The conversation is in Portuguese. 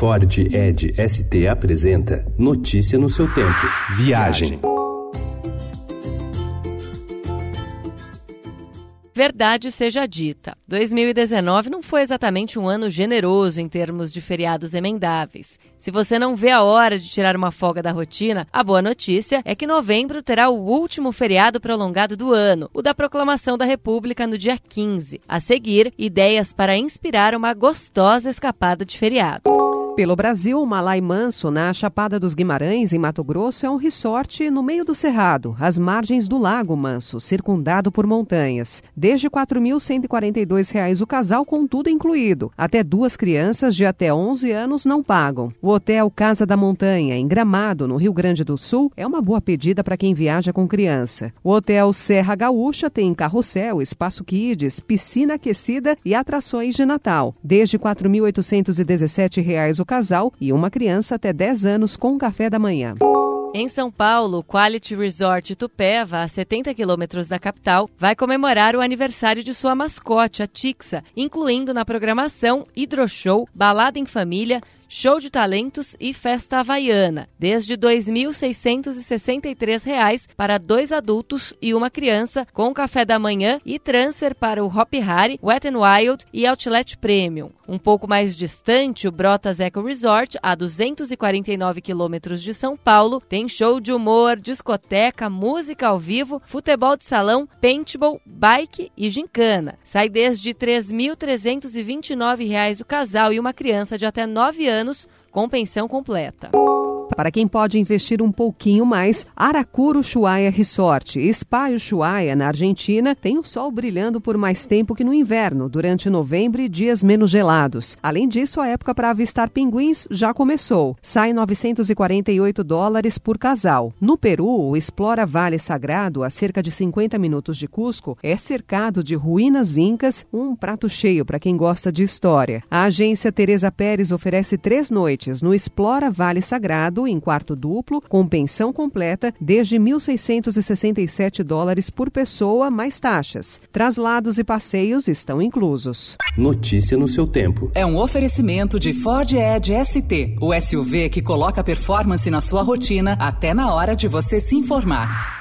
Ford Ed ST apresenta Notícia no seu tempo. Viagem. Verdade seja dita, 2019 não foi exatamente um ano generoso em termos de feriados emendáveis. Se você não vê a hora de tirar uma folga da rotina, a boa notícia é que novembro terá o último feriado prolongado do ano, o da Proclamação da República no dia 15. A seguir, ideias para inspirar uma gostosa escapada de feriado. Pelo Brasil, o Malai Manso, na Chapada dos Guimarães, em Mato Grosso, é um resort no meio do cerrado, às margens do Lago Manso, circundado por montanhas. Desde R$ 4.142 o casal, com tudo incluído. Até duas crianças de até 11 anos não pagam. O Hotel Casa da Montanha, em Gramado, no Rio Grande do Sul, é uma boa pedida para quem viaja com criança. O Hotel Serra Gaúcha tem carrossel, espaço kids, piscina aquecida e atrações de Natal. Desde R$ 4.817 o casal e uma criança até 10 anos com café da manhã. Em São Paulo, Quality Resort Tupéva, a 70 quilômetros da capital, vai comemorar o aniversário de sua mascote, a Tixa, incluindo na programação hidroshow, balada em família, show de talentos e festa havaiana, desde R$ 2.663 para dois adultos e uma criança, com café da manhã e transfer para o Hop Harry, Wet n Wild e Outlet Premium. Um pouco mais distante, o Brotas Eco Resort, a 249 quilômetros de São Paulo, tem show de humor, discoteca, música ao vivo, futebol de salão, paintball, bike e gincana. Sai desde R$ 3.329 o casal e uma criança de até 9 anos anos com pensão completa. Para quem pode investir um pouquinho mais, Aracuru Ushuaia Resort, Spa Ushuaia, na Argentina, tem o sol brilhando por mais tempo que no inverno, durante novembro e dias menos gelados. Além disso, a época para avistar pinguins já começou. Sai 948 dólares por casal. No Peru, o Explora Vale Sagrado, a cerca de 50 minutos de Cusco, é cercado de ruínas incas, um prato cheio para quem gosta de história. A agência Teresa Pérez oferece três noites no Explora Vale Sagrado em quarto duplo, com pensão completa, desde 1.667 dólares por pessoa, mais taxas. Traslados e passeios estão inclusos. Notícia no seu tempo. É um oferecimento de Ford Edge ST, o SUV que coloca performance na sua rotina até na hora de você se informar.